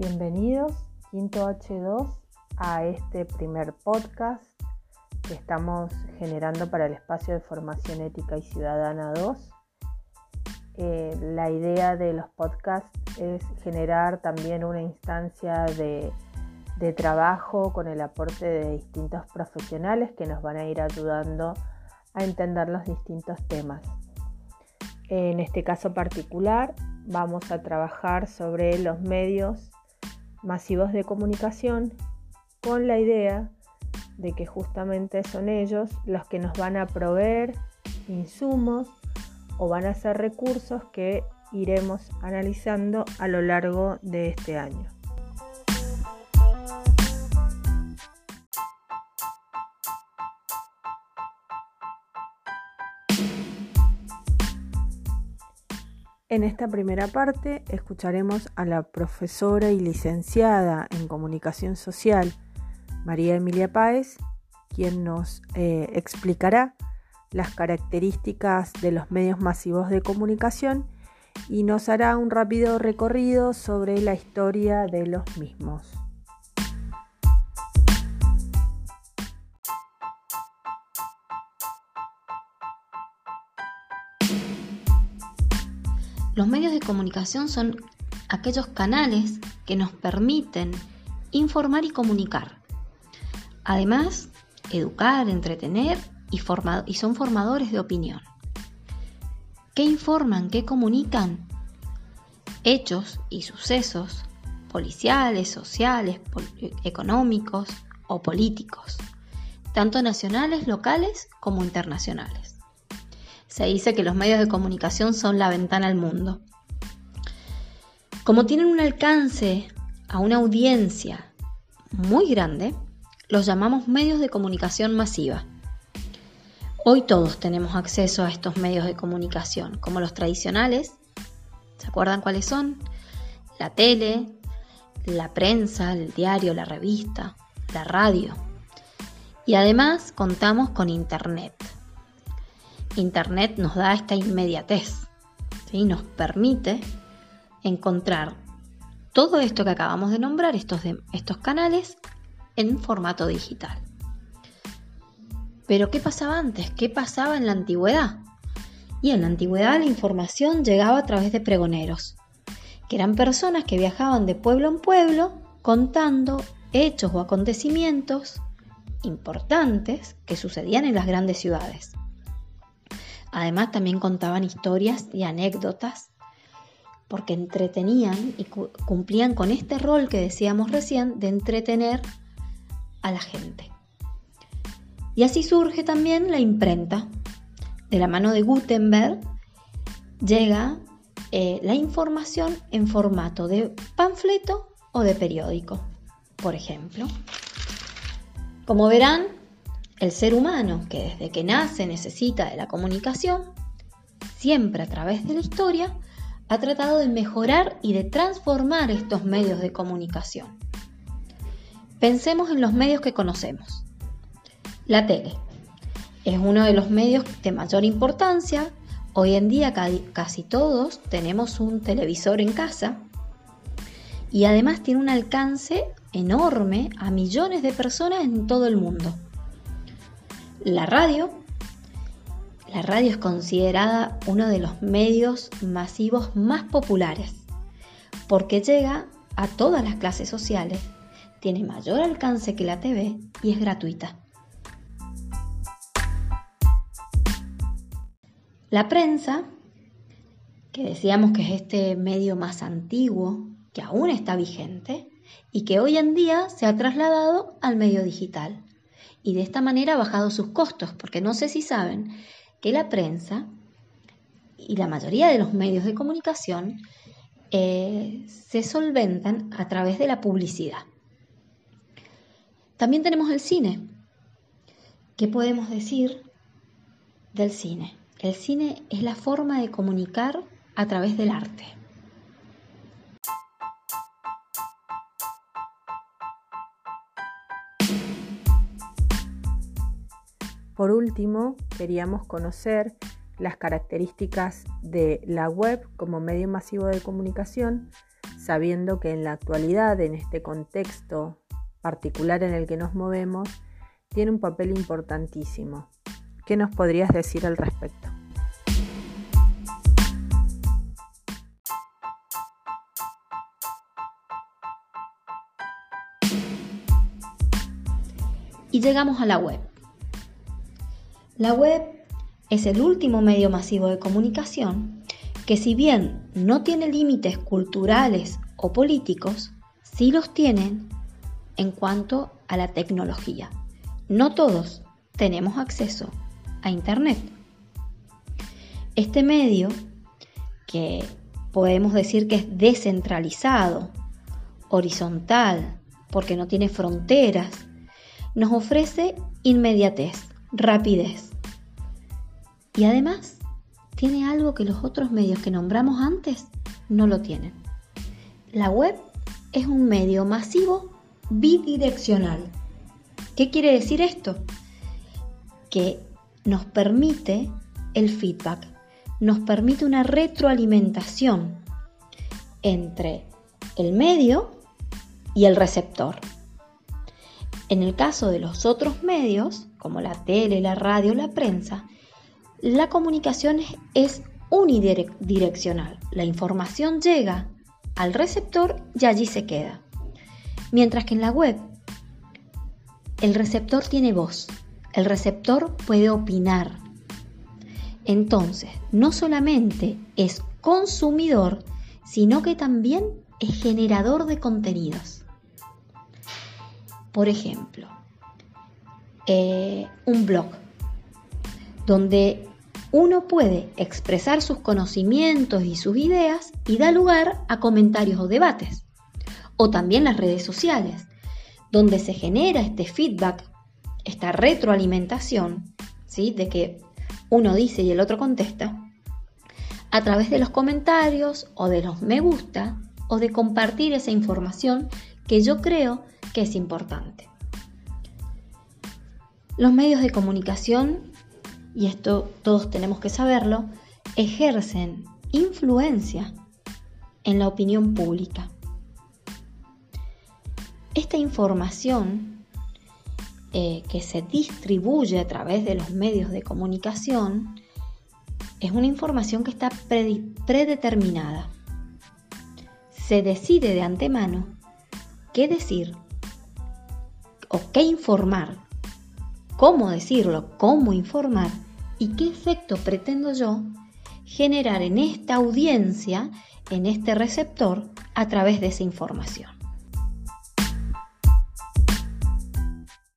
Bienvenidos, Quinto H2, a este primer podcast que estamos generando para el espacio de formación ética y ciudadana 2. Eh, la idea de los podcasts es generar también una instancia de, de trabajo con el aporte de distintos profesionales que nos van a ir ayudando a entender los distintos temas. En este caso particular vamos a trabajar sobre los medios masivos de comunicación con la idea de que justamente son ellos los que nos van a proveer insumos o van a ser recursos que iremos analizando a lo largo de este año. En esta primera parte escucharemos a la profesora y licenciada en comunicación social María Emilia Páez, quien nos eh, explicará las características de los medios masivos de comunicación y nos hará un rápido recorrido sobre la historia de los mismos. Los medios de comunicación son aquellos canales que nos permiten informar y comunicar. Además, educar, entretener y, y son formadores de opinión. ¿Qué informan? ¿Qué comunican? Hechos y sucesos policiales, sociales, económicos o políticos, tanto nacionales, locales como internacionales. Se dice que los medios de comunicación son la ventana al mundo. Como tienen un alcance a una audiencia muy grande, los llamamos medios de comunicación masiva. Hoy todos tenemos acceso a estos medios de comunicación, como los tradicionales. ¿Se acuerdan cuáles son? La tele, la prensa, el diario, la revista, la radio. Y además contamos con Internet. Internet nos da esta inmediatez, y nos permite encontrar todo esto que acabamos de nombrar, estos, estos canales, en formato digital. Pero ¿qué pasaba antes? ¿Qué pasaba en la antigüedad? Y en la antigüedad la información llegaba a través de pregoneros, que eran personas que viajaban de pueblo en pueblo contando hechos o acontecimientos importantes que sucedían en las grandes ciudades. Además también contaban historias y anécdotas porque entretenían y cumplían con este rol que decíamos recién de entretener a la gente. Y así surge también la imprenta. De la mano de Gutenberg llega eh, la información en formato de panfleto o de periódico, por ejemplo. Como verán, el ser humano, que desde que nace necesita de la comunicación, siempre a través de la historia, ha tratado de mejorar y de transformar estos medios de comunicación. Pensemos en los medios que conocemos. La tele es uno de los medios de mayor importancia. Hoy en día casi todos tenemos un televisor en casa y además tiene un alcance enorme a millones de personas en todo el mundo. La radio. La radio es considerada uno de los medios masivos más populares porque llega a todas las clases sociales, tiene mayor alcance que la TV y es gratuita. La prensa, que decíamos que es este medio más antiguo, que aún está vigente y que hoy en día se ha trasladado al medio digital y de esta manera ha bajado sus costos, porque no sé si saben que la prensa y la mayoría de los medios de comunicación eh, se solventan a través de la publicidad. También tenemos el cine. ¿Qué podemos decir del cine? El cine es la forma de comunicar a través del arte. Por último, queríamos conocer las características de la web como medio masivo de comunicación, sabiendo que en la actualidad, en este contexto particular en el que nos movemos, tiene un papel importantísimo. ¿Qué nos podrías decir al respecto? Y llegamos a la web. La web es el último medio masivo de comunicación que si bien no tiene límites culturales o políticos, sí los tienen en cuanto a la tecnología. No todos tenemos acceso a Internet. Este medio, que podemos decir que es descentralizado, horizontal, porque no tiene fronteras, nos ofrece inmediatez, rapidez. Y además tiene algo que los otros medios que nombramos antes no lo tienen. La web es un medio masivo bidireccional. ¿Qué quiere decir esto? Que nos permite el feedback, nos permite una retroalimentación entre el medio y el receptor. En el caso de los otros medios, como la tele, la radio, la prensa, la comunicación es unidireccional. La información llega al receptor y allí se queda. Mientras que en la web, el receptor tiene voz, el receptor puede opinar. Entonces, no solamente es consumidor, sino que también es generador de contenidos. Por ejemplo, eh, un blog donde uno puede expresar sus conocimientos y sus ideas y da lugar a comentarios o debates o también las redes sociales, donde se genera este feedback, esta retroalimentación, ¿sí? de que uno dice y el otro contesta, a través de los comentarios o de los me gusta o de compartir esa información que yo creo que es importante. Los medios de comunicación, y esto todos tenemos que saberlo, ejercen influencia en la opinión pública. Esta información eh, que se distribuye a través de los medios de comunicación es una información que está predeterminada. Se decide de antemano qué decir o qué informar, cómo decirlo, cómo informar y qué efecto pretendo yo generar en esta audiencia, en este receptor, a través de esa información.